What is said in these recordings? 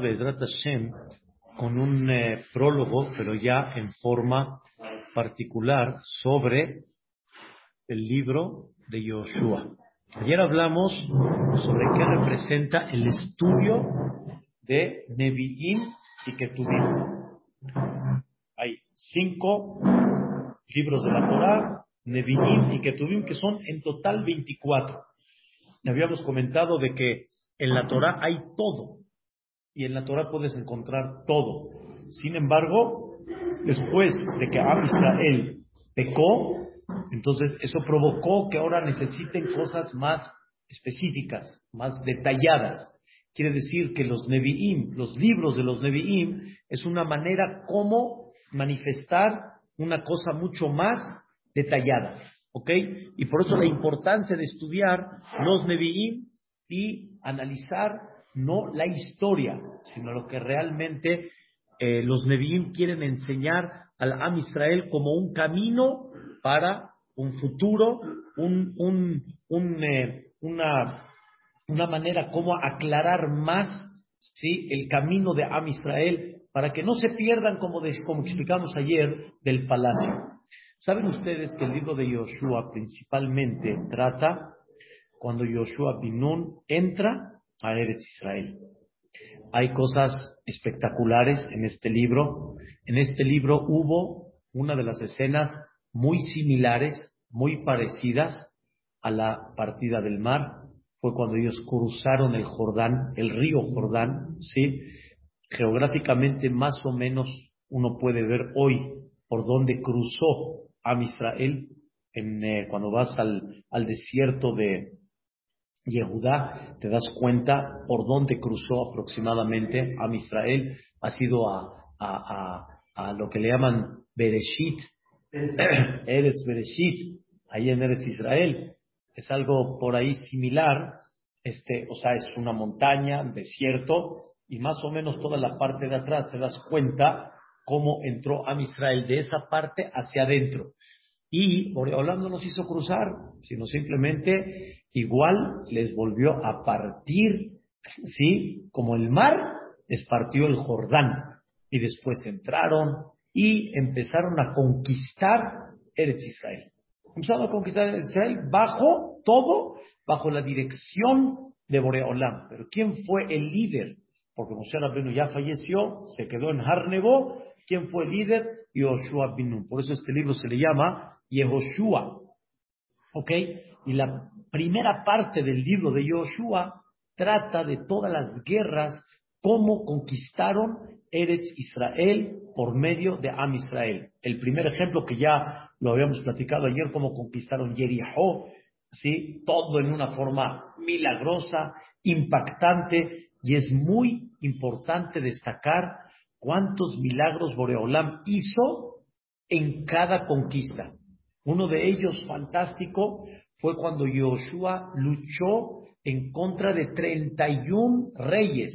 Bezrat Hashem con un eh, prólogo, pero ya en forma particular, sobre el libro de Yoshua. Ayer hablamos sobre qué representa el estudio de Nevi'im y Ketuvim. Hay cinco libros de la Torah, Nevi'im y Ketuvim, que son en total 24. Habíamos comentado de que en la Torah hay todo, y en la Torah puedes encontrar todo. Sin embargo, después de que Am pecó, entonces eso provocó que ahora necesiten cosas más específicas, más detalladas. Quiere decir que los Nevi'im, los libros de los Nevi'im, es una manera como manifestar una cosa mucho más detallada. ¿Ok? Y por eso la importancia de estudiar los Nevi'im y analizar no la historia, sino lo que realmente eh, los Nevi'im quieren enseñar al Am Israel como un camino para un futuro, un, un, un, eh, una, una manera como aclarar más ¿sí? el camino de Am Israel para que no se pierdan, como, como explicamos ayer, del palacio. ¿Saben ustedes que el libro de Yoshua principalmente trata cuando Yoshua Binun entra a Eretz Israel. Hay cosas espectaculares en este libro. En este libro hubo una de las escenas muy similares, muy parecidas a la partida del mar. Fue cuando ellos cruzaron el Jordán, el río Jordán, ¿sí? Geográficamente más o menos uno puede ver hoy por dónde cruzó a Israel eh, cuando vas al, al desierto de, Yehudá, te das cuenta por dónde cruzó aproximadamente a Israel, ha sido a, a, lo que le llaman Bereshit, Eretz Bereshit, ahí en Eretz Israel. Es algo por ahí similar, este, o sea, es una montaña, desierto, y más o menos toda la parte de atrás te das cuenta cómo entró a Israel de esa parte hacia adentro. Y Boreolam no nos hizo cruzar, sino simplemente igual les volvió a partir, ¿sí? Como el mar les partió el Jordán. Y después entraron y empezaron a conquistar Eretz Israel. Empezaron a conquistar Eretz Israel bajo todo, bajo la dirección de Boreolam. Pero ¿quién fue el líder? Porque Moshe Rabbeinu ya falleció, se quedó en Harnebo. ¿Quién fue el líder? Yoshua Binun. Por eso este libro se le llama Yehoshua. ¿Ok? Y la primera parte del libro de Yoshua trata de todas las guerras, cómo conquistaron Eretz Israel por medio de Am Israel. El primer ejemplo que ya lo habíamos platicado ayer, cómo conquistaron Jericó, ¿sí? Todo en una forma milagrosa, impactante, y es muy importante destacar cuántos milagros Boreolam hizo en cada conquista. Uno de ellos fantástico fue cuando Yoshua luchó en contra de 31 reyes.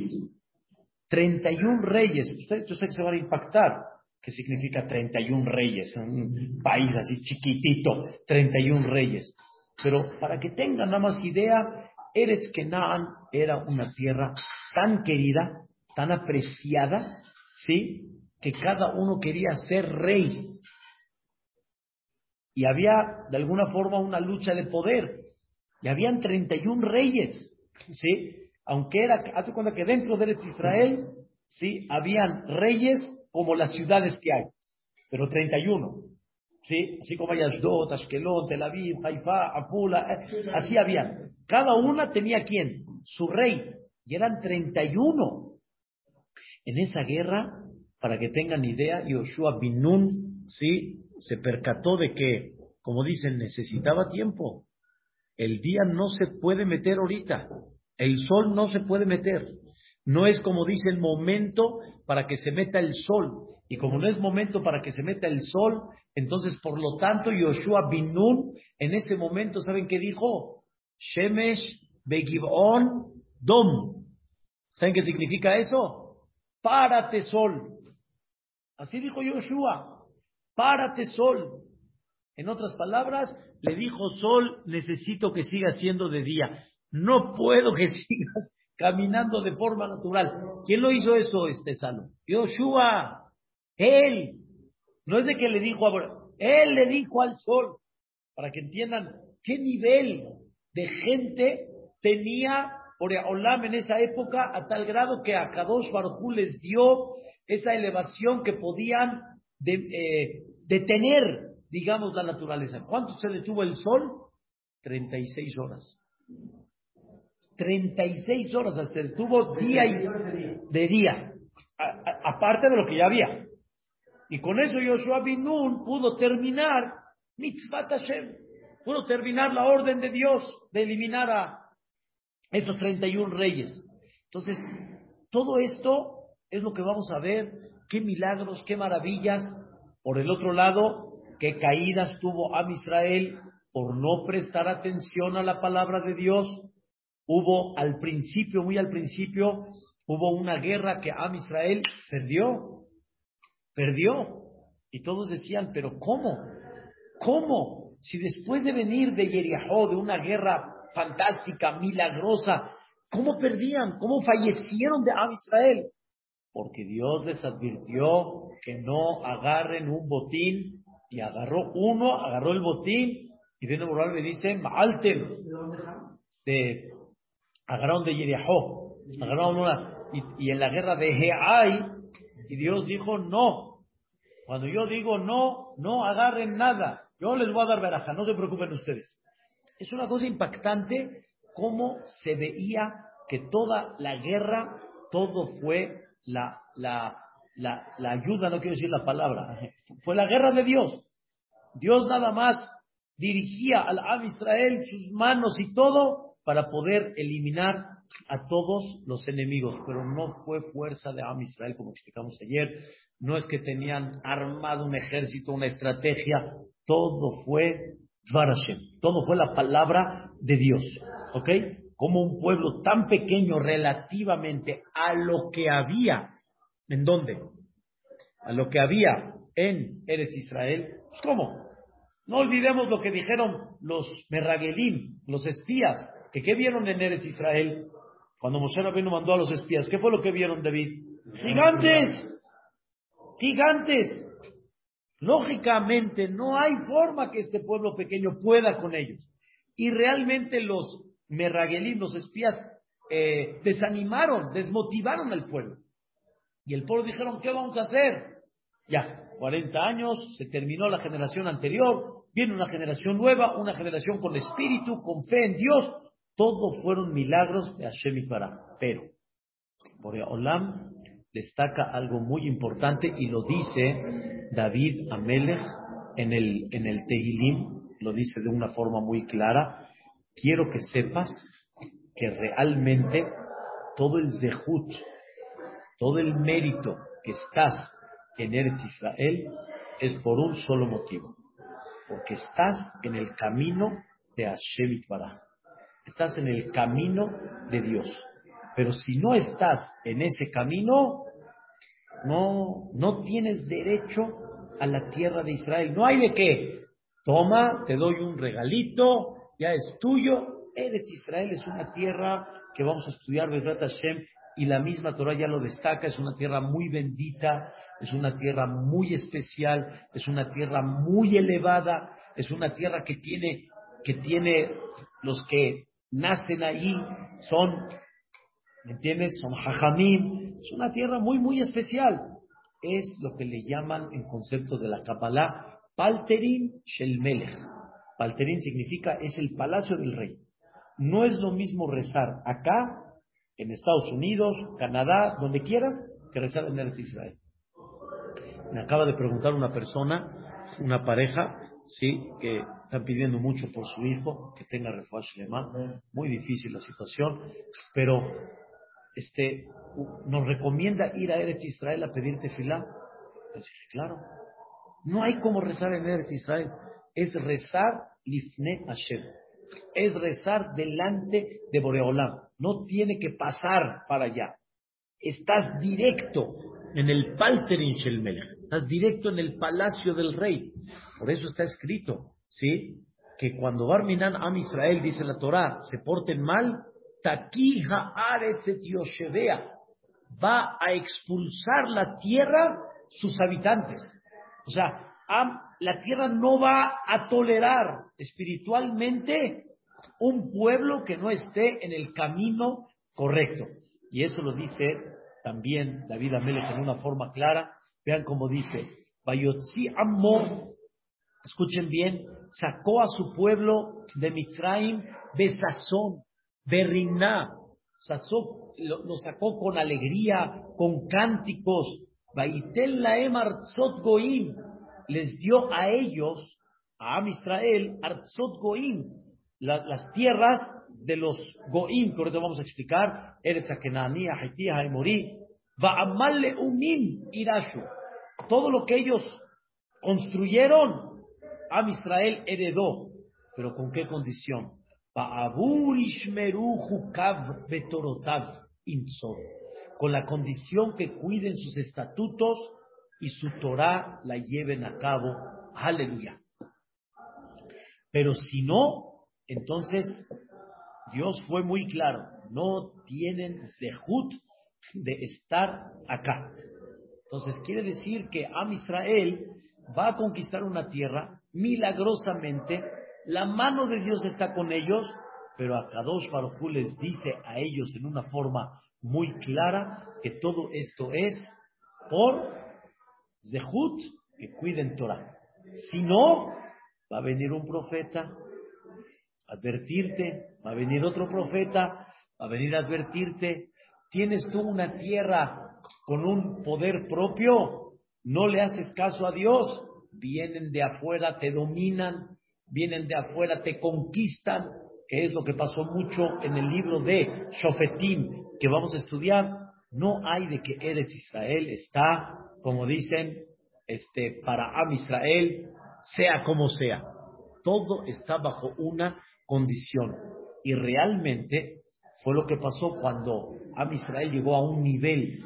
31 reyes. Ustedes yo sé que se van a impactar. ¿Qué significa 31 reyes? Un país así chiquitito, 31 reyes. Pero para que tengan nada más idea, Eretz Kenan era una tierra tan querida, tan apreciada, ¿sí? Que cada uno quería ser rey y había de alguna forma una lucha de poder. Y habían 31 reyes, ¿sí? Aunque era, hace cuenta que dentro de Israel, ¿sí? Habían reyes como las ciudades que hay, pero 31, ¿sí? Así como hay Ashdod, Ashkelon, Tel Aviv, Haifa, Apula, eh, así habían. Cada una tenía quién? Su rey, y eran 31. En esa guerra, para que tengan idea, Yoshua Binun, ¿sí? Se percató de que, como dicen, necesitaba tiempo. El día no se puede meter ahorita. El sol no se puede meter. No es como dice el momento para que se meta el sol. Y como no es momento para que se meta el sol, entonces por lo tanto Yoshua Binun en ese momento, ¿saben qué dijo? Shemesh Begibon Dom. ¿Saben qué significa eso? Párate sol. Así dijo Yoshua párate sol. En otras palabras, le dijo sol, necesito que sigas siendo de día. No puedo que sigas caminando de forma natural. ¿Quién lo hizo eso, este Salo? Yoshua, él. No es de que le dijo a él le dijo al sol, para que entiendan qué nivel de gente tenía Olam en esa época, a tal grado que a Kadosh Barjú les dio esa elevación que podían eh, detener, digamos, la naturaleza. ¿Cuánto se detuvo el sol? 36 horas. 36 horas se detuvo día y de día, aparte de lo que ya había. Y con eso Yoshua Binun pudo terminar Mitzvah Hashem, pudo terminar la orden de Dios de eliminar a estos 31 reyes. Entonces, todo esto es lo que vamos a ver, qué milagros, qué maravillas. Por el otro lado, qué caídas tuvo Am Israel por no prestar atención a la palabra de Dios. Hubo al principio, muy al principio, hubo una guerra que Am Israel perdió. Perdió. Y todos decían, pero ¿cómo? ¿Cómo? Si después de venir de Yeriahó, de una guerra fantástica, milagrosa, ¿cómo perdían? ¿Cómo fallecieron de Am Israel? Porque Dios les advirtió que no agarren un botín y agarró uno, agarró el botín y viene Moral me dice, Maaltem, de, agarraron de Yeriahó, agarraron una, y, y en la guerra de Heai, y Dios dijo, no, cuando yo digo no, no agarren nada, yo les voy a dar veraja, no se preocupen ustedes. Es una cosa impactante cómo se veía que toda la guerra, todo fue la, la, la, ayuda, no quiero decir la palabra, fue la guerra de Dios. Dios nada más dirigía al Am Israel sus manos y todo para poder eliminar a todos los enemigos, pero no fue fuerza de Am Israel, como explicamos ayer, no es que tenían armado un ejército, una estrategia, todo fue Dvarashem, todo fue la palabra de Dios, ¿ok? Como un pueblo tan pequeño relativamente a lo que había, ¿en dónde? A lo que había en Eretz Israel, ¿cómo? No olvidemos lo que dijeron los Merragelim, los espías, que qué vieron en Eretz Israel cuando Moshe Rabbeinu mandó a los espías. ¿Qué fue lo que vieron, David? Gigantes, gigantes. Lógicamente, no hay forma que este pueblo pequeño pueda con ellos. Y realmente los Merragelim, los espías, eh, desanimaron, desmotivaron al pueblo. Y el pueblo dijeron, ¿qué vamos a hacer? Ya, 40 años, se terminó la generación anterior, viene una generación nueva, una generación con espíritu, con fe en Dios. Todo fueron milagros de Hashem y Pero, por Olam destaca algo muy importante y lo dice David Amelech en el, en el Tehilim, lo dice de una forma muy clara. Quiero que sepas que realmente todo el zehut, todo el mérito que estás en Eretz Israel es por un solo motivo, porque estás en el camino de Hashem Itbaraj, estás en el camino de Dios. Pero si no estás en ese camino, no, no tienes derecho a la tierra de Israel. No hay de qué. Toma, te doy un regalito, ya es tuyo. Eretz Israel es una tierra que vamos a estudiar, Hashem, y la misma Torah ya lo destaca, es una tierra muy bendita, es una tierra muy especial, es una tierra muy elevada, es una tierra que tiene, que tiene los que nacen ahí, son, ¿me entiendes? Son hajamim, es una tierra muy, muy especial. Es lo que le llaman en conceptos de la Kabbalah, Palterin Shel Melech. Palterin significa es el palacio del rey. No es lo mismo rezar acá, en Estados Unidos, Canadá, donde quieras, que rezar en el Israel. Me acaba de preguntar una persona, una pareja, sí, que están pidiendo mucho por su hijo, que tenga refugio alemán. Muy difícil la situación, pero este, nos recomienda ir a Eretz Israel a pedirte filá. claro, no hay como rezar en Eretz Israel, es rezar lifne Hashem, es rezar delante de Boreolam, no tiene que pasar para allá. Estás directo en el Palterin Shelmelech, estás directo en el palacio del rey. Por eso está escrito, ¿sí? Que cuando Barminan Am Israel, dice la Torah, se porten mal, Taki haaretz et yoshevea. Va a expulsar la tierra sus habitantes. O sea, la tierra no va a tolerar espiritualmente un pueblo que no esté en el camino correcto. Y eso lo dice también David Amelech en una forma clara. Vean cómo dice, Bayotzi Amor, escuchen bien, sacó a su pueblo de Mitzrayim, Besazón, Berriná, lo, lo, sacó con alegría, con cánticos, Baitel Laem Goim, les dio a ellos, a Am Israel, Artzot Goim, las tierras de los Goim, que ahorita vamos a explicar, Eretz Akenania, Haitía, Haimori, Ba'amalle Umim Irashu. Todo lo que ellos construyeron, Am Israel heredó. Pero ¿con qué condición? Con la condición que cuiden sus estatutos y su Torah la lleven a cabo. Aleluya. Pero si no, entonces, Dios fue muy claro, no tienen zehut de estar acá. Entonces, quiere decir que Am Israel va a conquistar una tierra milagrosamente, la mano de Dios está con ellos, pero a Kadosh Baruj les dice a ellos en una forma muy clara que todo esto es por Zehut que cuiden Torah. Si no, va a venir un profeta advertirte, va a venir otro profeta, va a venir a advertirte, tienes tú una tierra con un poder propio, no le haces caso a Dios, vienen de afuera, te dominan, vienen de afuera, te conquistan, que es lo que pasó mucho en el libro de Shofetim, que vamos a estudiar, no hay de que eres Israel está, como dicen, este, para Am Israel, sea como sea. Todo está bajo una condición. Y realmente fue lo que pasó cuando Am Israel llegó a un nivel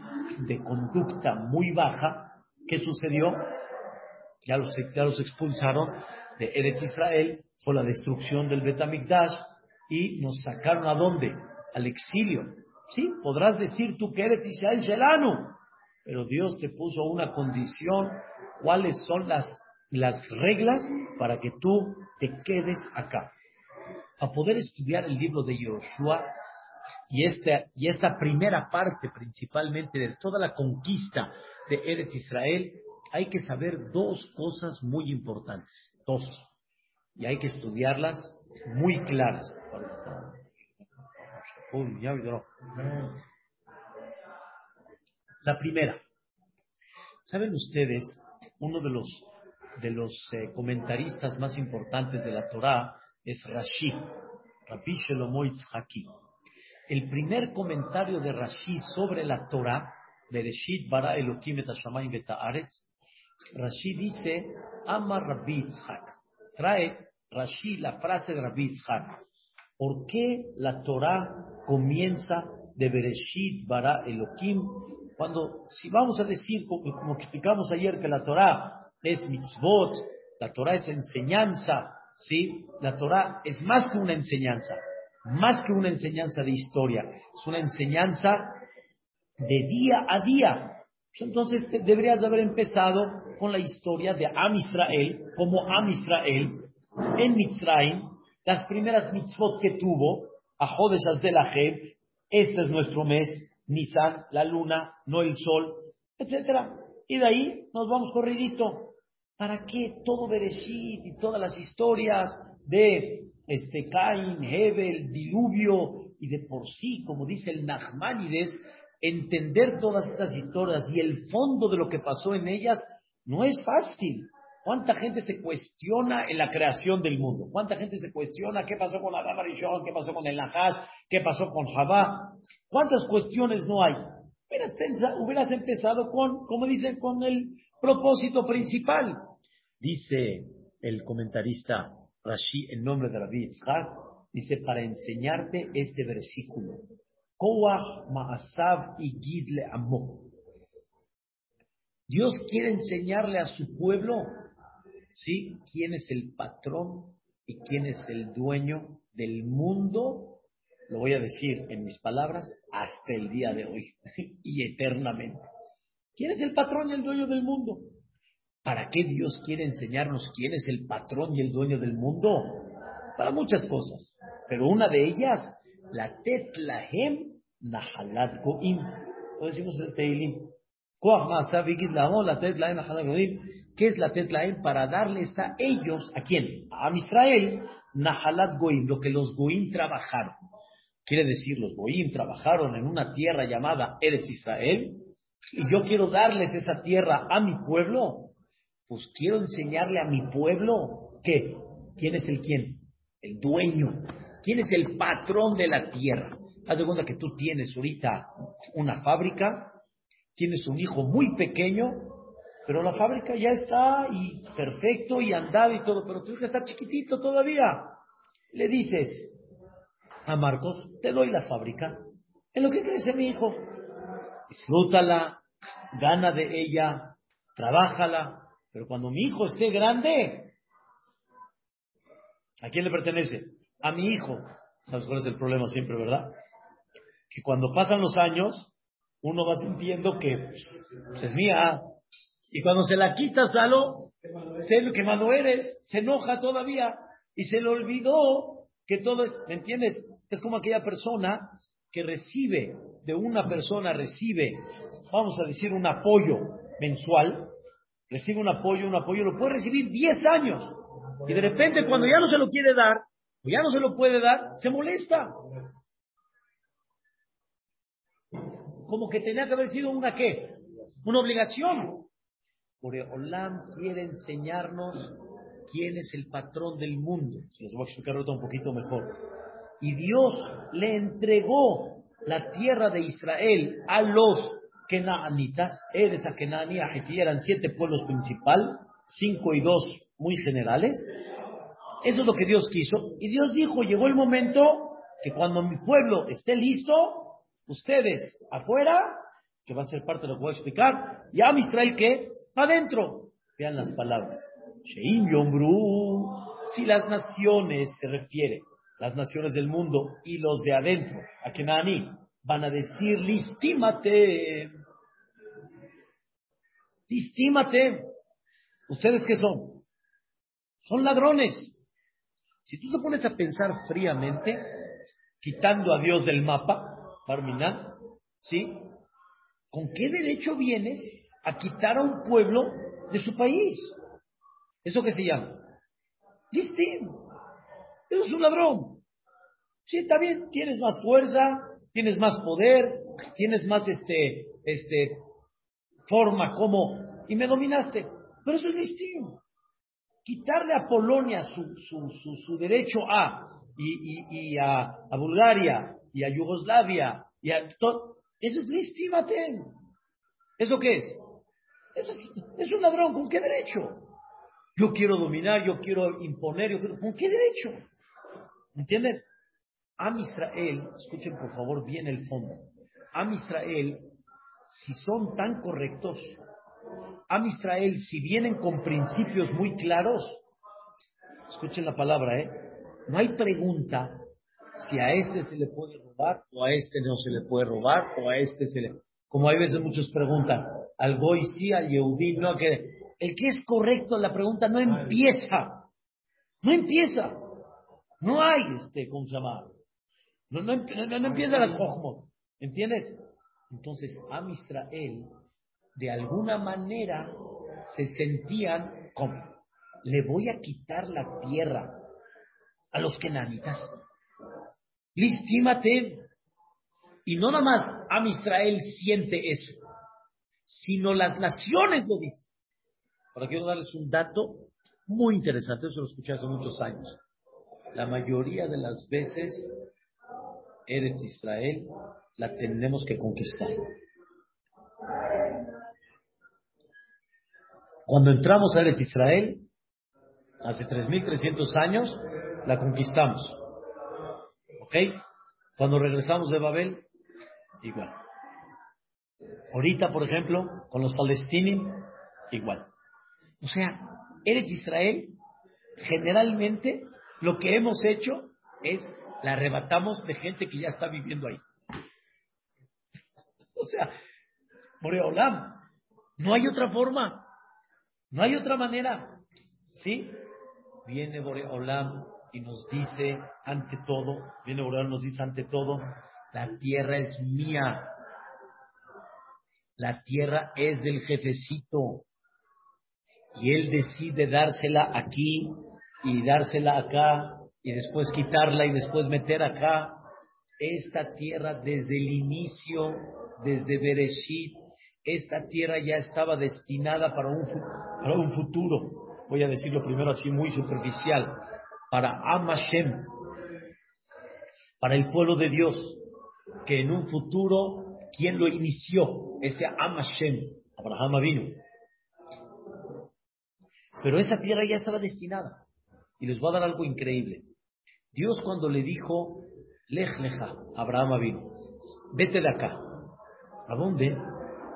de conducta muy baja. ¿Qué sucedió? Ya los, ya los expulsaron de Eretz Israel, fue la destrucción del Betamikdash y nos sacaron a dónde? Al exilio. Sí, podrás decir tú que Eretz Israel Shelanu, pero Dios te puso una condición, cuáles son las, las reglas para que tú te quedes acá a poder estudiar el libro de Yoshua y esta, y esta primera parte principalmente de toda la conquista de Eretz Israel, hay que saber dos cosas muy importantes, dos, y hay que estudiarlas muy claras. La primera, ¿saben ustedes? Uno de los, de los eh, comentaristas más importantes de la Torá es Rashi, Rabbi Shelomo Itzhaki. El primer comentario de Rashi sobre la Torah, Bereshit bara Elohim et Hashamayim et Rashi dice, ama Rabbi Itzhak. Trae Rashi la frase de Rabbi Itzhak. ¿Por qué la Torah comienza de Bereshit bara Elohim? Cuando, si vamos a decir, como, como explicamos ayer, que la Torah es mitzvot, la Torah es enseñanza, ¿sí? La Torah es más que una enseñanza, más que una enseñanza de historia, es una enseñanza de día a día. Entonces deberías de haber empezado con la historia de Am Israel, como Am Israel, en Mitzrayim, las primeras mitzvot que tuvo, a Jodesh de la este es nuestro mes, Nisan, la luna, no el sol, etcétera. Y de ahí nos vamos corridito ¿Para qué todo Bereshit y todas las historias de este Cain, Hebel, diluvio y de por sí, como dice el Nachmanides, entender todas estas historias y el fondo de lo que pasó en ellas no es fácil. ¿Cuánta gente se cuestiona en la creación del mundo? ¿Cuánta gente se cuestiona qué pasó con Adam Arishon, qué pasó con el Nahash, qué pasó con Javá? ¿Cuántas cuestiones no hay? Hubieras, empezado con, como dicen, con el propósito principal. Dice el comentarista Rashi en nombre de Rabbi Yitzhak, dice para enseñarte este versículo. Dios quiere enseñarle a su pueblo, ¿sí? ¿Quién es el patrón y quién es el dueño del mundo lo voy a decir en mis palabras, hasta el día de hoy y eternamente. ¿Quién es el patrón y el dueño del mundo? ¿Para qué Dios quiere enseñarnos quién es el patrón y el dueño del mundo? Para muchas cosas. Pero una de ellas, la tetlahem nahalat goim. Lo decimos el teilim. ¿Qué es la tetlahem? Para darles a ellos, ¿a quién? A Israel, nahalat goim, lo que los goim trabajaron. Quiere decir, los goim trabajaron en una tierra llamada Eretz Israel, y yo quiero darles esa tierra a mi pueblo pues quiero enseñarle a mi pueblo que, ¿quién es el quién? El dueño. ¿Quién es el patrón de la tierra? Haz de cuenta que tú tienes ahorita una fábrica, tienes un hijo muy pequeño, pero la fábrica ya está y perfecto y andado y todo, pero tu hijo está chiquitito todavía. Le dices a Marcos, te doy la fábrica, en lo que crece mi hijo, disfrútala, gana de ella, trabájala, pero cuando mi hijo esté grande, ¿a quién le pertenece? A mi hijo. ¿Sabes cuál es el problema siempre, verdad? Que cuando pasan los años, uno va sintiendo que pues, es mía. Y cuando se la quitas, sé lo que malo eres, se enoja todavía y se le olvidó que todo es, ¿me entiendes? Es como aquella persona que recibe, de una persona recibe, vamos a decir, un apoyo mensual, recibe un apoyo, un apoyo, lo puede recibir 10 años. Y de repente cuando ya no se lo quiere dar, o ya no se lo puede dar, se molesta. Como que tenía que haber sido una qué? Una obligación. Olam quiere enseñarnos quién es el patrón del mundo. Se los voy a explicar ahorita un poquito mejor. Y Dios le entregó la tierra de Israel a los Kenaanitas, Eres a Kenani, a eran siete pueblos principales, cinco y dos muy generales. Eso es lo que Dios quiso. Y Dios dijo, llegó el momento que cuando mi pueblo esté listo, ustedes afuera, que va a ser parte de lo que voy a explicar, y a Israel que adentro. Vean las palabras. Sheim Yombru, si las naciones se refiere, las naciones del mundo y los de adentro, a Kenani, van a decir, listímate, listímate. ¿Ustedes qué son? Son ladrones. Si tú te pones a pensar fríamente, quitando a Dios del mapa, Parminan, ¿sí? ¿Con qué derecho vienes a quitar a un pueblo de su país? ¿Eso qué se llama? Listín. Eso es un ladrón. Sí, está bien, tienes más fuerza, tienes más poder, tienes más este, este, forma como, y me dominaste. Pero eso es distinto. Quitarle a Polonia su, su, su, su derecho a, y, y, y a, a, Bulgaria, y a Yugoslavia, y a todo, eso es listímate. ¿Eso qué es? Es un ladrón, ¿con qué derecho? Yo quiero dominar, yo quiero imponer, yo quiero, ¿con qué derecho? ¿Entienden? Am Israel, escuchen por favor bien el fondo. Am Israel, si son tan correctos, Am Israel, si vienen con principios muy claros, escuchen la palabra, ¿eh? No hay pregunta si a este se le puede robar o a este no se le puede robar o a este se le... Como hay veces muchos preguntan, al Goy sí, al Yehudí no, que el que es correcto, la pregunta no empieza, no empieza, no hay, este, ¿cómo se? No, no, no, empieza la Jochmot. ¿Entiendes? Entonces, Am Israel, de alguna manera, se sentían como, le voy a quitar la tierra a los kenanitas. Listímate. Y no nada más Am Israel siente eso, sino las naciones lo dicen. Ahora quiero darles un dato muy interesante, eso lo escuché hace muchos años. La mayoría de las veces Eretz Israel la tenemos que conquistar. Cuando entramos a Eretz Israel, hace 3.300 años, la conquistamos. ¿Ok? Cuando regresamos de Babel, igual. Ahorita, por ejemplo, con los palestinos, igual. O sea, Eretz Israel, generalmente, lo que hemos hecho es la arrebatamos de gente que ya está viviendo ahí. O sea, Boreolam, no hay otra forma, no hay otra manera. ¿Sí? Viene Boreolam y nos dice ante todo, viene Boreolam nos dice ante todo, la tierra es mía. La tierra es del jefecito. Y él decide dársela aquí y dársela acá y después quitarla y después meter acá. Esta tierra desde el inicio, desde Bereshit, esta tierra ya estaba destinada para un, para un futuro. Voy a decirlo primero así muy superficial. Para Amashem, para el pueblo de Dios, que en un futuro, ¿quién lo inició? Ese Amashem, Abraham vino. Pero esa tierra ya estaba destinada. Y les voy a dar algo increíble. Dios cuando le dijo, Lej leja, Abraham vino, vete de acá. ¿A dónde?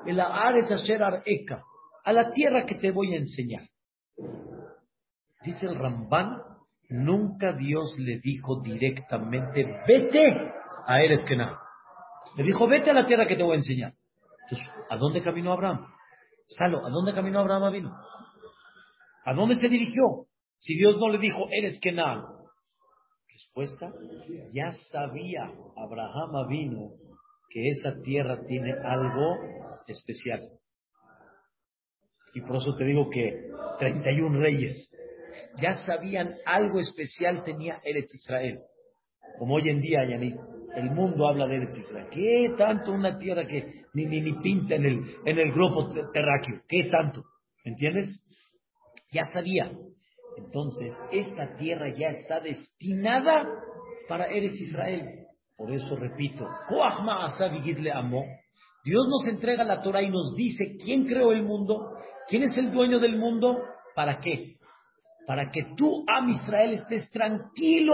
En la Areka, a la tierra que te voy a enseñar. Dice el Ramban, nunca Dios le dijo directamente, vete a Eres Kenan. Le dijo, vete a la tierra que te voy a enseñar. Entonces, ¿a dónde caminó Abraham? Salo, ¿a dónde caminó Abraham vino? ¿A dónde se dirigió? Si Dios no le dijo, eres Kenan. Respuesta, ya sabía Abraham vino que esa tierra tiene algo especial. Y por eso te digo que 31 reyes ya sabían algo especial tenía Eretz Israel. Como hoy en día, Yanit, el mundo habla de Eretz Israel. ¿Qué tanto una tierra que ni, ni, ni pinta en el, en el globo terráqueo? ¿Qué tanto? ¿Me entiendes? Ya sabía. Entonces, esta tierra ya está destinada para Eretz Israel. Por eso repito, Dios nos entrega la Torah y nos dice quién creó el mundo, quién es el dueño del mundo, ¿para qué? Para que tú, Am Israel, estés tranquilo,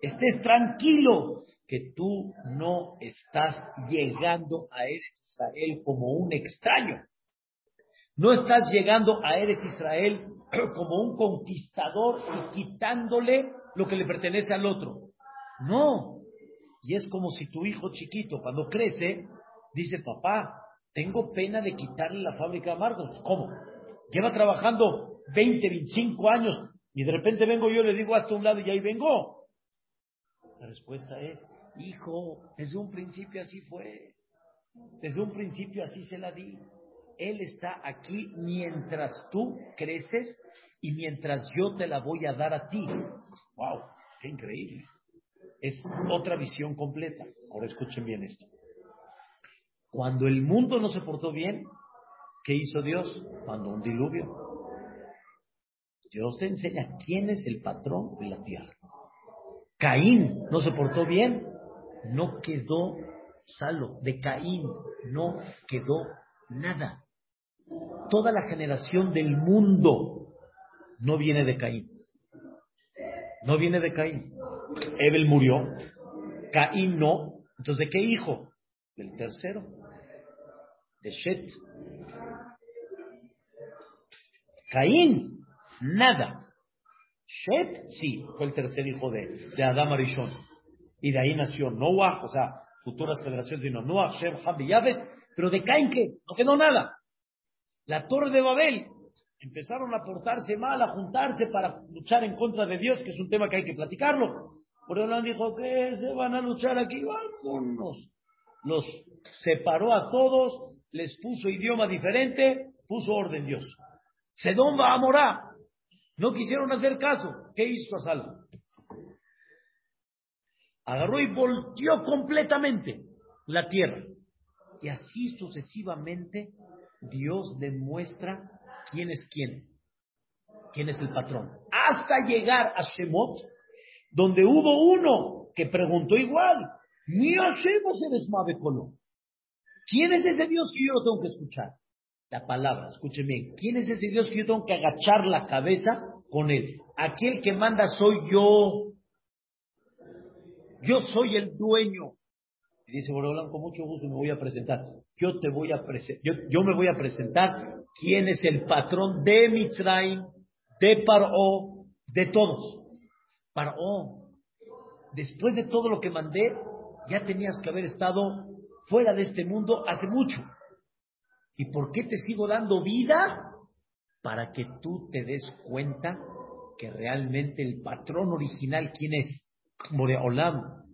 estés tranquilo, que tú no estás llegando a Eretz Israel como un extraño. No estás llegando a Eretz Israel como un conquistador y quitándole lo que le pertenece al otro. No. Y es como si tu hijo chiquito, cuando crece, dice, papá, tengo pena de quitarle la fábrica a Marcos. ¿Cómo? Lleva trabajando 20, 25 años y de repente vengo yo y le digo hasta un lado y ahí vengo. La respuesta es, hijo, desde un principio así fue. Desde un principio así se la di. Él está aquí mientras tú creces y mientras yo te la voy a dar a ti. ¡Wow! ¡Qué increíble! Es otra visión completa. Ahora escuchen bien esto. Cuando el mundo no se portó bien, ¿qué hizo Dios? Mandó un diluvio. Dios te enseña quién es el patrón de la tierra. Caín no se portó bien, no quedó salvo. De Caín no quedó nada toda la generación del mundo no viene de Caín. No viene de Caín. Ebel murió, Caín no. Entonces, ¿de qué hijo? Del tercero, de Shet. Caín, nada. Shet, sí, fue el tercer hijo de, de Adam Arishon. Y de ahí nació Noah, o sea, futuras generaciones vino Noah, Shem, Ham y Pero de Caín, ¿qué? No quedó nada la torre de Babel, empezaron a portarse mal, a juntarse para luchar en contra de Dios, que es un tema que hay que platicarlo. Por eso dijo, que se van a luchar aquí? Vámonos. Los separó a todos, les puso idioma diferente, puso orden Dios. Sedón va a morar. No quisieron hacer caso. ¿Qué hizo a Salvo? Agarró y volteó completamente la tierra. Y así sucesivamente Dios demuestra quién es quién, quién es el patrón. Hasta llegar a Shemot, donde hubo uno que preguntó igual, ni hacemos el colo. ¿Quién es ese Dios que yo no tengo que escuchar? La palabra, escúcheme, ¿quién es ese Dios que yo tengo que agachar la cabeza con él? Aquel que manda soy yo. Yo soy el dueño. Y dice Borolam, con mucho gusto me voy a presentar. Yo te voy a presentar, yo, me voy a presentar quién es el patrón de Mitzrayim, de Paró, de todos. Paró, después de todo lo que mandé, ya tenías que haber estado fuera de este mundo hace mucho. ¿Y por qué te sigo dando vida? Para que tú te des cuenta que realmente el patrón original, ¿quién es? Moreolam.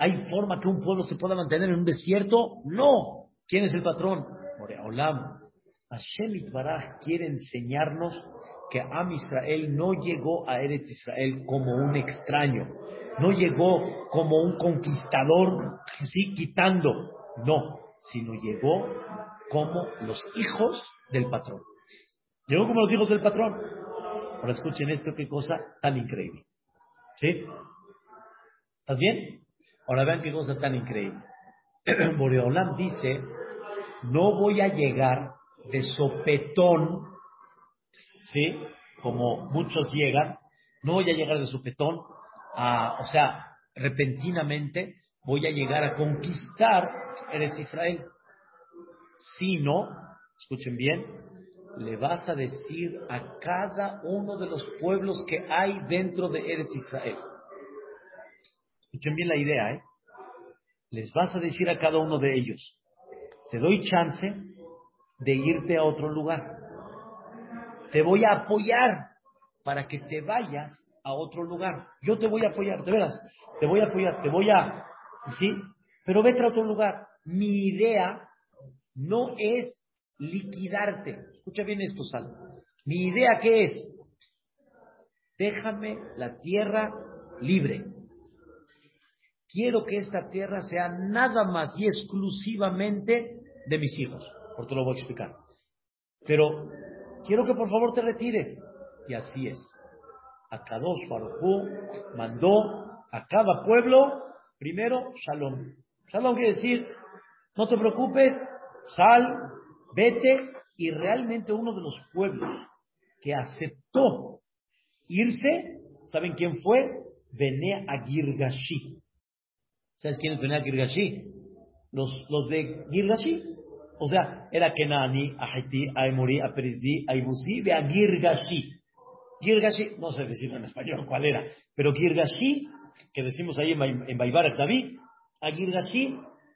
¿Hay forma que un pueblo se pueda mantener en un desierto? No. ¿Quién es el patrón? Moreolam. Hashem Itbaraj quiere enseñarnos que Am Israel no llegó a Eretz Israel como un extraño, no llegó como un conquistador, sí, quitando, no, sino llegó como los hijos del patrón. Llegó como los hijos del patrón. Ahora escuchen esto, qué cosa tan increíble. ¿Sí? ¿Estás bien? Ahora vean qué cosa tan increíble. Boreolam dice, no voy a llegar de sopetón, ¿sí? Como muchos llegan, no voy a llegar de sopetón, a, o sea, repentinamente voy a llegar a conquistar Eretz Israel. Si no, escuchen bien, le vas a decir a cada uno de los pueblos que hay dentro de Eretz Israel. Escuchen bien la idea, ¿eh? Les vas a decir a cada uno de ellos, te doy chance de irte a otro lugar. Te voy a apoyar para que te vayas a otro lugar. Yo te voy a apoyar, de veras, te voy a apoyar, te voy a, ¿sí? Pero vete a otro lugar. Mi idea no es liquidarte. Escucha bien esto, Sal. Mi idea qué es? Déjame la tierra libre. Quiero que esta tierra sea nada más y exclusivamente de mis hijos. Por lo voy a explicar. Pero quiero que por favor te retires. Y así es. Akadosh Baruj mandó a cada pueblo primero Shalom. Shalom quiere decir, no te preocupes, sal, vete, y realmente uno de los pueblos que aceptó irse, ¿saben quién fue? Venía a Girgashi. ¿Sabes quién es Venea Girgashi? Los, los de Girgashi. O sea, era Kenani, Ahiti, Aemori, Aperizi, Aibusi, de Girgashi. Girgashi, no sé decirlo en español cuál era, pero Girgashi, que decimos ahí en, en Baibar David, a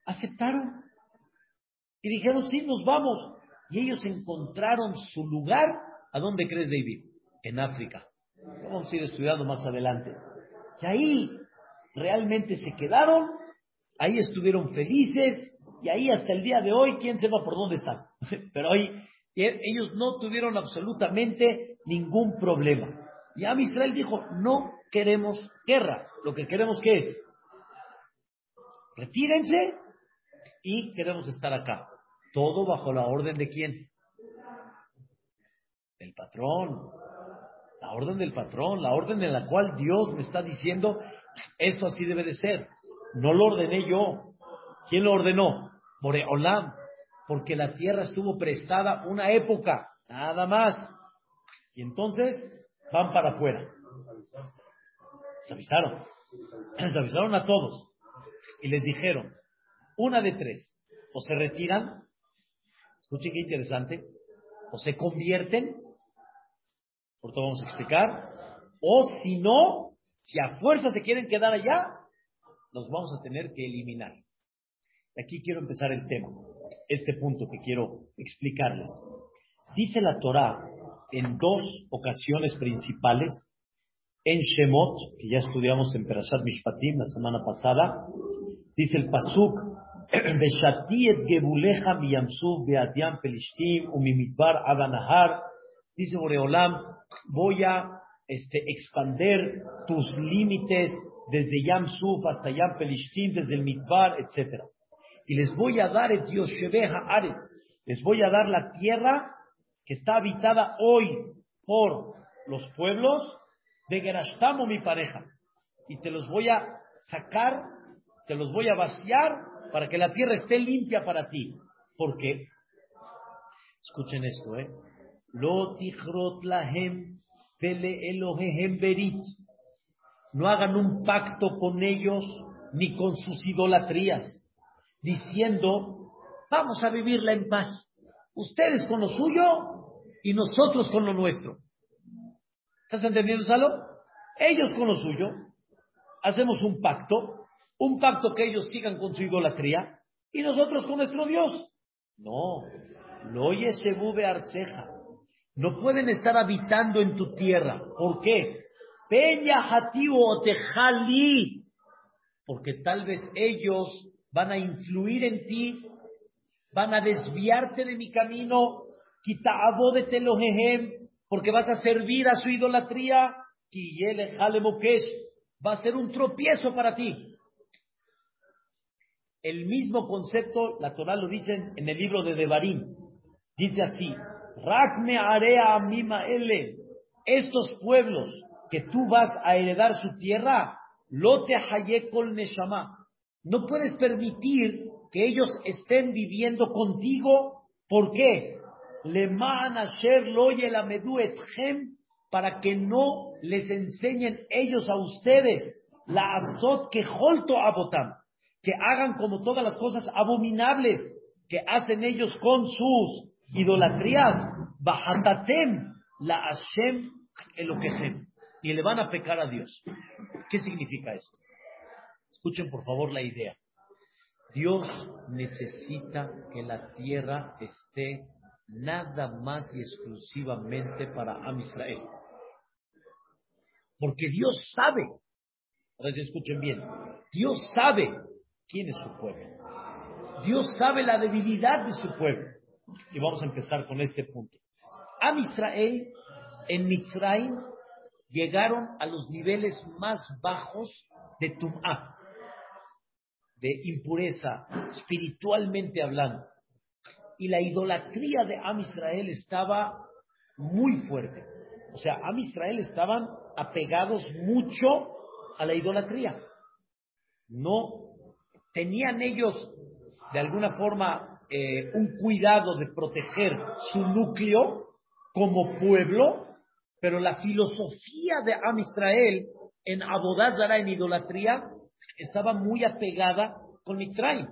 aceptaron. Y dijeron, sí, nos vamos. Y ellos encontraron su lugar. ¿A dónde crees, David? En África. Vamos a ir estudiando más adelante. Y ahí realmente se quedaron, ahí estuvieron felices, y ahí hasta el día de hoy, quién sepa por dónde están. Pero hoy e, ellos no tuvieron absolutamente ningún problema. Y Am Israel dijo, no queremos guerra, lo que queremos que es, retírense y queremos estar acá. Todo bajo la orden de quién? Del patrón. La orden del patrón, la orden en la cual Dios me está diciendo, esto así debe de ser. No lo ordené yo. ¿Quién lo ordenó? Moreolam. Porque la tierra estuvo prestada una época, nada más. Y entonces van para afuera. Se avisaron. Se avisaron a todos. Y les dijeron, una de tres, o se retiran Escuchen qué interesante. O se convierten, por todo vamos a explicar, o si no, si a fuerza se quieren quedar allá, los vamos a tener que eliminar. Aquí quiero empezar el tema, este punto que quiero explicarles. Dice la Torah en dos ocasiones principales, en Shemot, que ya estudiamos en Perashat Mishpatim la semana pasada, dice el Pasuk, Dice Boreolam, voy a este, expander tus límites desde Yam Suf hasta Yam Pelishtim, desde el Midbar, etc. Y les voy a dar el Dios Aretz, les voy a dar la tierra que está habitada hoy por los pueblos de Gerashtamo, mi pareja. Y te los voy a sacar, te los voy a vaciar para que la tierra esté limpia para ti. ¿Por qué? Escuchen esto, ¿eh? Lo berit. No hagan un pacto con ellos ni con sus idolatrías, diciendo, vamos a vivirla en paz. Ustedes con lo suyo y nosotros con lo nuestro. ¿Estás entendiendo, Salo? Ellos con lo suyo. hacemos un pacto, un pacto que ellos sigan con su idolatría y nosotros con nuestro Dios. No, no bube arceja. No pueden estar habitando en tu tierra. ¿Por qué? Peña o tejali. Porque tal vez ellos van a influir en ti, van a desviarte de mi camino, quitabo de telojehem, porque vas a servir a su idolatría, va a ser un tropiezo para ti. El mismo concepto, la Torah lo dice en el libro de Devarim. Dice así, Rakme area mima ele, estos pueblos que tú vas a heredar su tierra, lote hayekol neshama. No puedes permitir que ellos estén viviendo contigo. ¿Por qué? Le asher loye la medu etchem para que no les enseñen ellos a ustedes la azot que holto abotam, que hagan como todas las cosas abominables que hacen ellos con sus idolatrías, bajatatem la Hashem y le van a pecar a Dios. ¿Qué significa esto? Escuchen por favor la idea. Dios necesita que la tierra esté nada más y exclusivamente para Am Israel. Porque Dios sabe, ahora si escuchen bien, Dios sabe quién es su pueblo. Dios sabe la debilidad de su pueblo. Y vamos a empezar con este punto. Am Israel en Mitzrayim llegaron a los niveles más bajos de Tum'ah, de impureza, espiritualmente hablando. Y la idolatría de Am Israel estaba muy fuerte. O sea, Am Israel estaban apegados mucho a la idolatría. No tenían ellos de alguna forma eh, un cuidado de proteger su núcleo como pueblo, pero la filosofía de Am Israel en Abodazara, en idolatría, estaba muy apegada con Mitzrayim,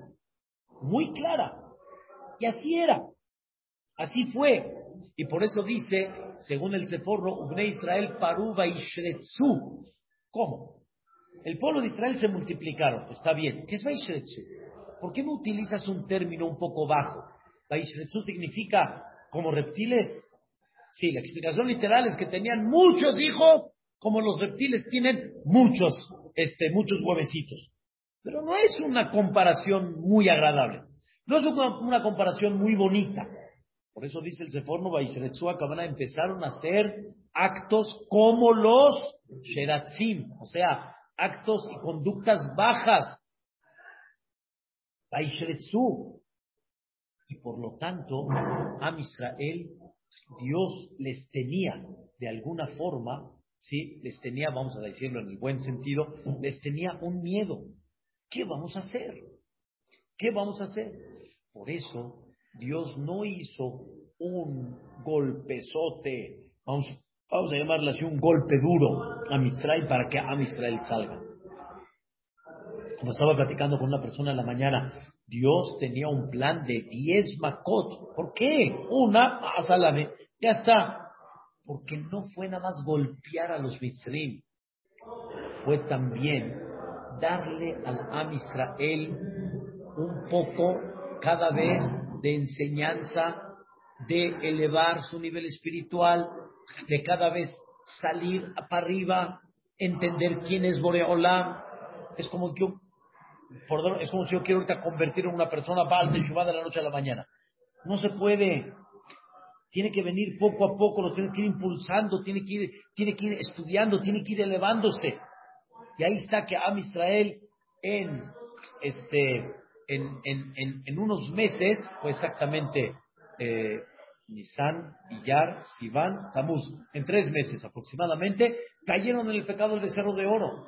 muy clara. Y así era, así fue. Y por eso dice, según el Seforro, Ubne Israel Paruba y Shretzu. ¿Cómo? El pueblo de Israel se multiplicaron, está bien. ¿Qué es Vaishretzu? ¿Por qué no utilizas un término un poco bajo? Vaishretzu significa como reptiles. Sí, la explicación literal es que tenían muchos hijos, como los reptiles tienen muchos, este, muchos huevecitos. Pero no es una comparación muy agradable. No es una comparación muy bonita. Por eso dice el Seforno Baishretzua Kabana, empezaron a hacer actos como los Sheratzim, o sea, actos y conductas bajas. Y por lo tanto, a Israel, Dios les tenía de alguna forma, sí, les tenía, vamos a decirlo en el buen sentido, les tenía un miedo. ¿Qué vamos a hacer? ¿Qué vamos a hacer? Por eso Dios no hizo un golpezote, vamos, vamos a llamarle así, un golpe duro a Mitzray para que a Mitzray salga. Como estaba platicando con una persona en la mañana, Dios tenía un plan de 10 makot. ¿Por qué? Una, salame, ya está. Porque no fue nada más golpear a los Mitzrim, fue también darle al Am Israel un poco cada vez de enseñanza, de elevar su nivel espiritual, de cada vez salir para arriba, entender quién es Boreolam. Es como yo, es como si yo quiero ahorita convertir en una persona Baal de de la noche a la mañana. No se puede. Tiene que venir poco a poco, lo tienes que ir impulsando, tiene que ir, tiene que ir estudiando, tiene que ir elevándose. Y ahí está que Am Israel en este en, en, en, unos meses, fue exactamente eh, Nisan, Iyar, Sivan, Tamuz, en tres meses aproximadamente, cayeron en el pecado del becerro de oro.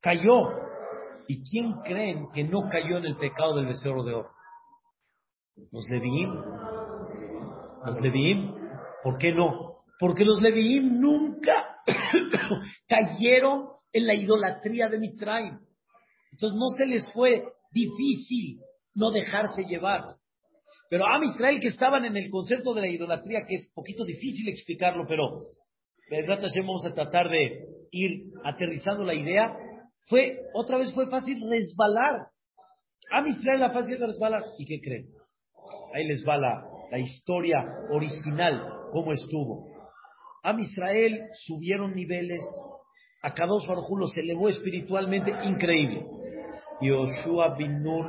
Cayó. ¿Y quién creen que no cayó en el pecado del becerro de oro? Los Leviim. Los Leviim. ¿Por qué no? Porque los Leviim nunca cayeron en la idolatría de Mitzrayim. Entonces no se les fue difícil no dejarse llevar. Pero a Israel que estaban en el concepto de la idolatría, que es poquito difícil explicarlo, pero vamos a tratar de ir aterrizando la idea. fue, otra vez fue fácil resbalar. A mi era fácil de resbalar. ¿Y qué creen? Ahí les va la, la historia original, cómo estuvo. A Israel subieron niveles, a Kadosh Baruj se elevó espiritualmente increíble. Y Joshua bin Nun,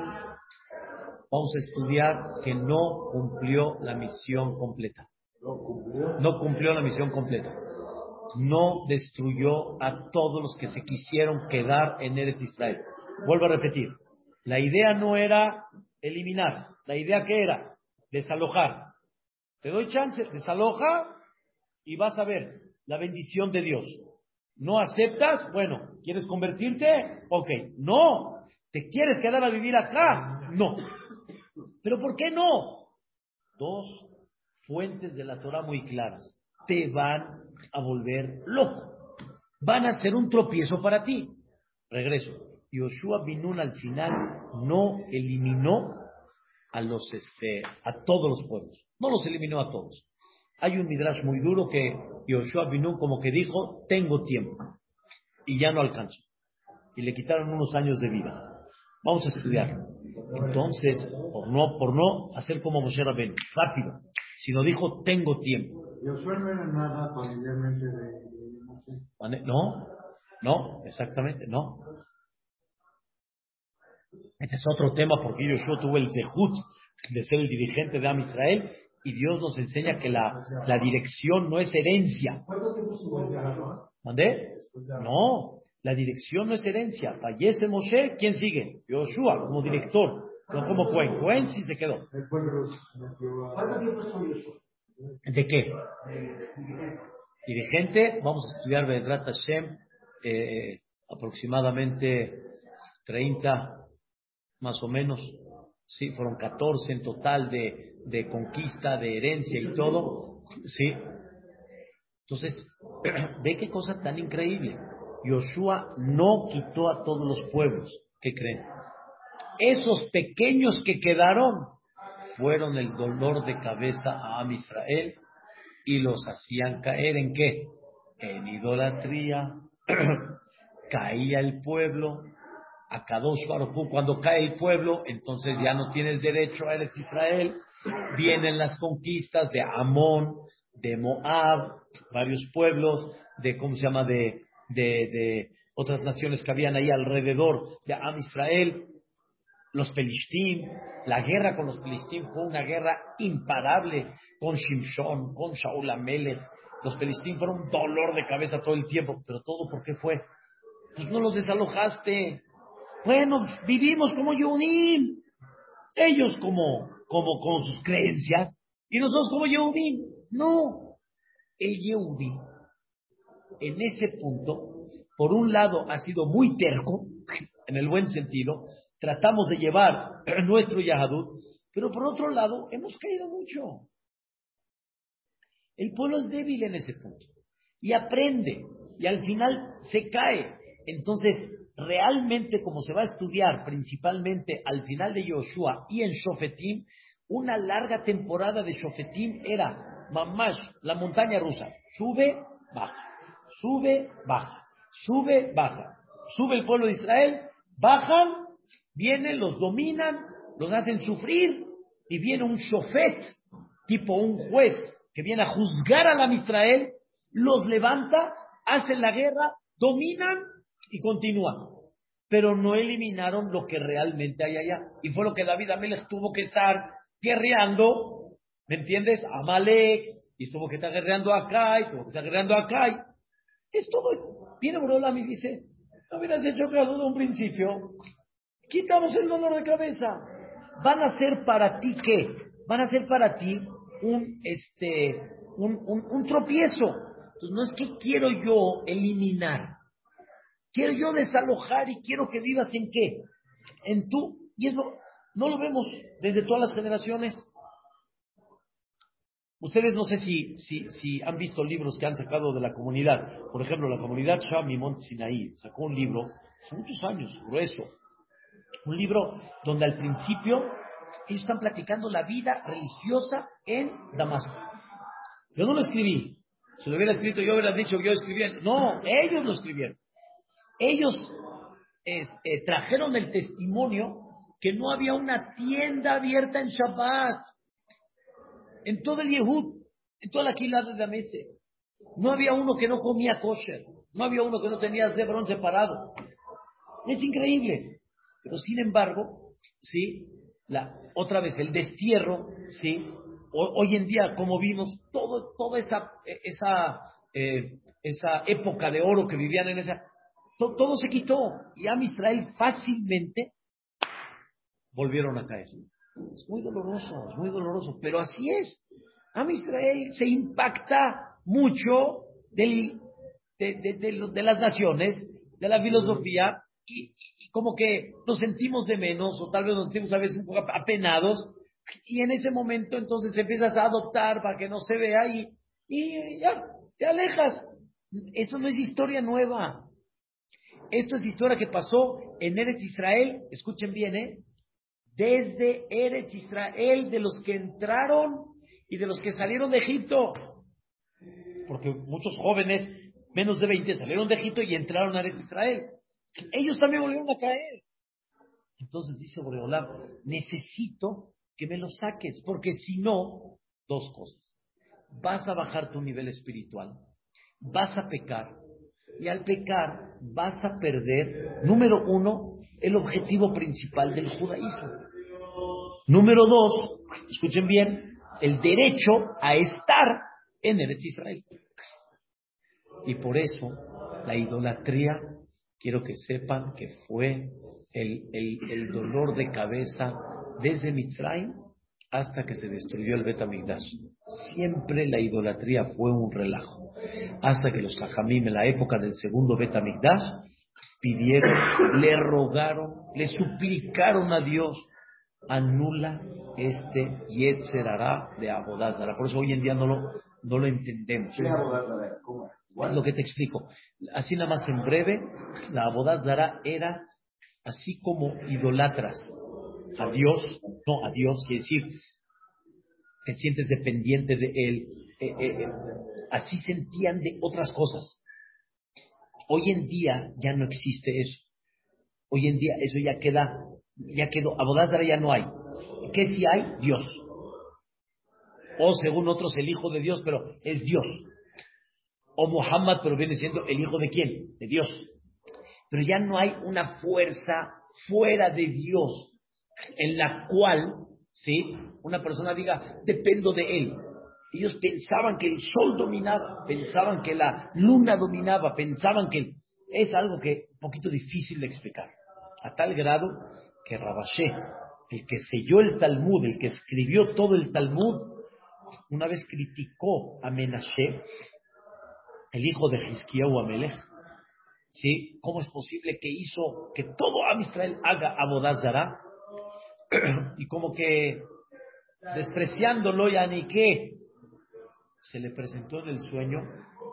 vamos a estudiar que no cumplió la misión completa. No cumplió la misión completa. No destruyó a todos los que se quisieron quedar en Eretz Israel. Vuelvo a repetir. La idea no era eliminar. La idea que era desalojar. Te doy chance, desaloja y vas a ver la bendición de Dios. ¿No aceptas? Bueno, ¿quieres convertirte? Ok, no. ¿Te quieres quedar a vivir acá? No. ¿Pero por qué no? Dos fuentes de la Torah muy claras. Te van a volver loco. Van a ser un tropiezo para ti. Regreso. Yoshua Binun al final no eliminó a los este a todos los pueblos. No los eliminó a todos. Hay un midrash muy duro que Yoshua Binun como que dijo, tengo tiempo y ya no alcanzo. Y le quitaron unos años de vida. Vamos a estudiarlo. Entonces, por no, por no hacer como Moshe Rabbeinu, rápido, sino dijo, tengo tiempo. Yoshua no era nada familiarmente de, No, no, exactamente, no. Este es otro tema porque Yoshua tuvo el zehut de ser el dirigente de Am Israel y Dios nos enseña que la, la dirección no es herencia. ¿Cuánto tiempo ¿Mandé? No, la dirección no es herencia. Fallece Moshe, ¿quién sigue? Yoshua como director, no como Cohen. Cohen sí se quedó. ¿De qué? Dirigente, vamos a estudiar Vedrat Hashem, eh, aproximadamente 30, más o menos. Sí, fueron 14 en total de, de conquista, de herencia y todo. Sí. Entonces, ve qué cosa tan increíble. Yoshua no quitó a todos los pueblos. ¿Qué creen? Esos pequeños que quedaron fueron el dolor de cabeza a Am Israel y los hacían caer en qué? En idolatría. Caía el pueblo, a Kadosh cuando cae el pueblo, entonces ya no tienes derecho a Eretz Israel, vienen las conquistas de Amón, de Moab, varios pueblos, de, ¿cómo se llama?, de, de, de otras naciones que habían ahí alrededor de Am Israel, los Pelishtim, la guerra con los Pelishtim fue una guerra imparable con Shimshon, con Shaul Amelech. Los Pelishtim fueron un dolor de cabeza todo el tiempo, pero todo ¿por qué fue? Pues no los desalojaste, bueno, vivimos como Yehudim. Ellos como, como con sus creencias y nosotros como Yehudim. No. El Yehudi, en ese punto, por un lado ha sido muy terco, en el buen sentido, tratamos de llevar nuestro Yahadut, pero por otro lado hemos caído mucho. El pueblo es débil en ese punto y aprende y al final se cae. Entonces, realmente como se va a estudiar principalmente al final de Yoshua y en Shofetim, una larga temporada de Shofetim era mamash, la montaña rusa, sube, baja, sube, baja, sube, baja, sube el pueblo de Israel, bajan, vienen, los dominan, los hacen sufrir y viene un Shofet, tipo un juez, que viene a juzgar a la Israel, los levanta, hacen la guerra, dominan y continúa. Pero no eliminaron lo que realmente hay allá. Y fue lo que David Amelech tuvo que estar guerreando, ¿me entiendes? Amalek, y tuvo que estar guerreando acá, y tuvo que estar guerreando acá. Es todo. Viene Borolam y dice, no hubieras hecho caso de un principio, quitamos el dolor de cabeza. Van a ser para ti qué? Van a ser para ti un, este, un, un, un tropiezo. Entonces no es que quiero yo eliminar, Quiero yo desalojar y quiero que vivas en qué? En tú. Y eso no lo vemos desde todas las generaciones. Ustedes no sé si, si, si, han visto libros que han sacado de la comunidad. Por ejemplo, la comunidad Mont Sinaí sacó un libro hace muchos años, grueso. Un libro donde al principio ellos están platicando la vida religiosa en Damasco. Yo no lo escribí. Si lo hubiera escrito yo hubiera dicho que yo escribí. No, ellos lo escribieron. Ellos eh, trajeron el testimonio que no había una tienda abierta en Shabbat. En todo el Yehud, en toda la quila de Damese. No había uno que no comía kosher. No había uno que no tenía Zebron separado. Es increíble. Pero sin embargo, sí, la, otra vez el destierro, sí, hoy en día, como vimos, todo, toda esa, esa, eh, esa época de oro que vivían en esa, todo se quitó. Y a Israel fácilmente volvieron a caer. Es muy doloroso, es muy doloroso, pero así es. Am Israel se impacta mucho del, de, las naciones, de la filosofía, y, como que nos sentimos de menos, o tal vez nos sentimos a veces un poco apenados, y en ese momento entonces empiezas a adoptar para que no se vea y, y ya, te alejas. Eso no es historia nueva. Esto es historia que pasó en Eretz Israel, escuchen bien, ¿eh? Desde Eretz Israel, de los que entraron y de los que salieron de Egipto. Porque muchos jóvenes, menos de 20, salieron de Egipto y entraron a Eretz Israel. Ellos también volvieron a caer. Entonces dice Boreolam, necesito que me lo saques, porque si no, dos cosas. Vas a bajar tu nivel espiritual, vas a pecar, y al pecar vas a perder, número uno, el objetivo principal del judaísmo. Número dos, escuchen bien, el derecho a estar en Eretz Israel. Y por eso la idolatría, quiero que sepan que fue el, el, dolor de cabeza desde Mitzrayim hasta que se destruyó el Betamigdash. Siempre la idolatría fue un relajo. Hasta que los Jajamim en la época del segundo Betamigdash pidieron, le rogaron, le suplicaron a Dios, anula este Yetzerará de Abodazara. Por eso hoy en día no lo, no lo entendemos. ¿Qué es lo que te explico? Así nada más en breve, la Abodazara era así como idolatras a Dios, no a Dios, quiere decir, te sientes dependiente de Él. Eh, eh, eh, así sentían de otras cosas. Hoy en día ya no existe eso. Hoy en día eso ya queda, ya quedó. Abodazara ya no hay. ¿Qué si hay? Dios. O según otros el Hijo de Dios, pero es Dios. O Muhammad, pero viene siendo el Hijo de quién? De Dios. Pero ya no hay una fuerza fuera de Dios en la cual, ¿sí? Una persona diga, dependo de Él. Ellos pensaban que el sol dominaba, pensaban que la luna dominaba, pensaban que es algo que un poquito difícil de explicar. A tal grado que Rabashé, el que selló el Talmud, el que escribió todo el Talmud, una vez criticó a Menashe, el hijo de Hizkiyahu Amelech, ¿sí? ¿Cómo es posible que hizo que todo Am Israel haga Abodazara? y como que despreciándolo ya ni qué, se le presentó en el sueño,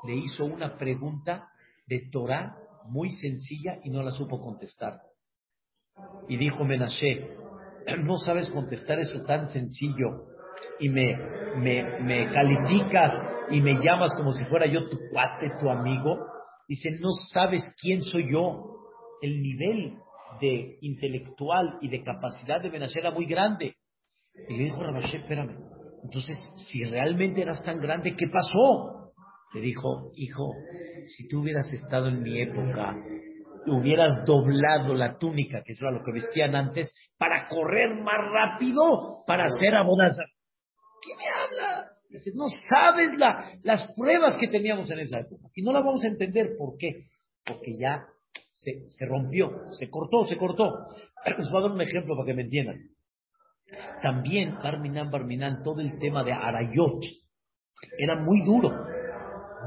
le hizo una pregunta de Torah muy sencilla y no la supo contestar. Y dijo Menashe, no sabes contestar eso tan sencillo y me, calificas y me llamas como si fuera yo tu cuate, tu amigo. Dice, no sabes quién soy yo. El nivel de intelectual y de capacidad de Menashe era muy grande. Y le dijo Rabashe, espérame, entonces, si realmente eras tan grande, ¿qué pasó? Le dijo, hijo, si tú hubieras estado en mi época, hubieras doblado la túnica, que eso era lo que vestían antes, para correr más rápido, para hacer abonanza. ¿Qué me hablas? Dice, no sabes la, las pruebas que teníamos en esa época. Y no la vamos a entender. ¿Por qué? Porque ya se, se rompió, se cortó, se cortó. Les voy a dar un ejemplo para que me entiendan. También Barminan Barminan, todo el tema de Arayot era muy duro,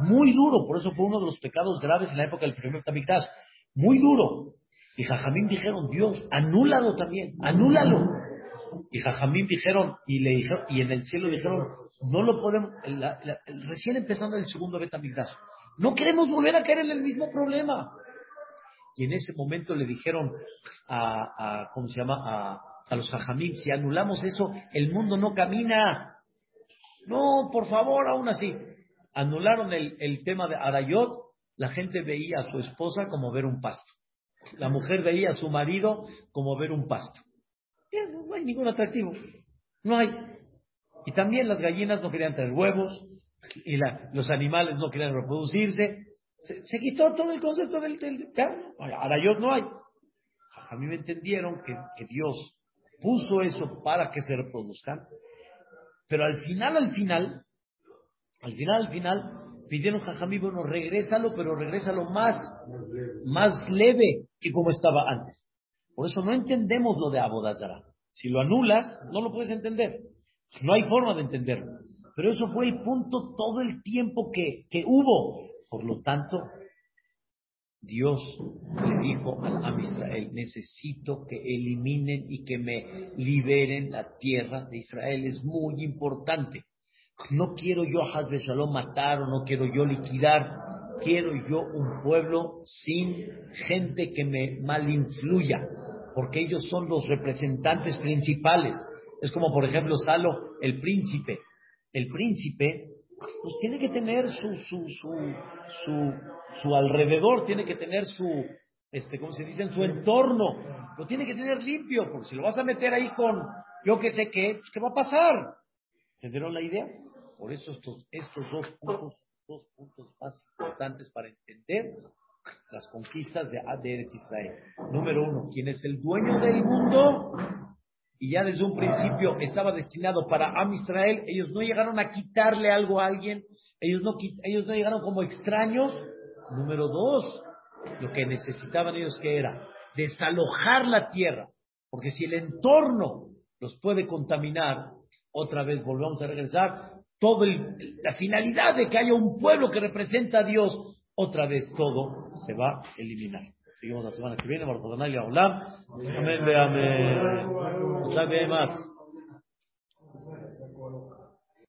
muy duro, por eso fue uno de los pecados graves en la época del primer Tamikdash, muy duro. Y Jajamín dijeron, Dios, anúlalo también, anúlalo. Y Jajamín dijeron, y le dijeron, y en el cielo dijeron, no lo podemos, recién empezando el segundo Betamigdash, no queremos volver a caer en el mismo problema. Y en ese momento le dijeron a, a ¿cómo se llama? A, a los hajamim, si anulamos eso, el mundo no camina. No, por favor, aún así. Anularon el, tema de Arayot, la gente veía a su esposa como ver un pasto. La mujer veía a su marido como ver un pasto. No hay ningún atractivo. No hay. Y también las gallinas no querían tener huevos, y los animales no querían reproducirse. Se, quitó todo el concepto del... del ahora yo no hay. A me entendieron que, que Dios puso eso para que se reproduzcan, pero al final, al final, al final, al final, pidieron Jajamí, bueno, regrésalo, pero regrésalo más, más leve que como estaba antes. Por eso no entendemos lo de Abodazara. Si lo anulas, no lo puedes entender. No hay forma de entenderlo. Pero eso fue el punto todo el tiempo que, que hubo. Por lo tanto, Dios le dijo a Israel, necesito que eliminen y que me liberen la tierra de Israel. Es muy importante. No quiero yo a Hazbe Shalom matar o no quiero yo liquidar. Quiero yo un pueblo sin gente que me malinfluya, porque ellos son los representantes principales. Es como, por ejemplo, Salo, el príncipe. El príncipe pues tiene que tener su, su, su, su, alrededor, tiene que tener su, este, ¿cómo se dice? Su entorno. Lo tiene que tener limpio, porque si lo vas a meter ahí con yo que sé qué, pues, ¿qué va a pasar? ¿Entendieron la idea? Por eso estos, estos dos puntos, dos puntos más importantes para entender las conquistas de, de Israel. Número uno, ¿quién es el dueño del mundo? Y ya desde un principio estaba destinado para Am Israel, ellos no llegaron a quitarle algo a alguien, ellos no, ellos no llegaron como extraños. Número dos, lo que necesitaban ellos que era desalojar la tierra, porque si el entorno los puede contaminar, otra vez volvemos a regresar, todo la finalidad de que haya un pueblo que representa a Dios, otra vez todo se va a eliminar. Seguimos la semana que viene, Amén, amén.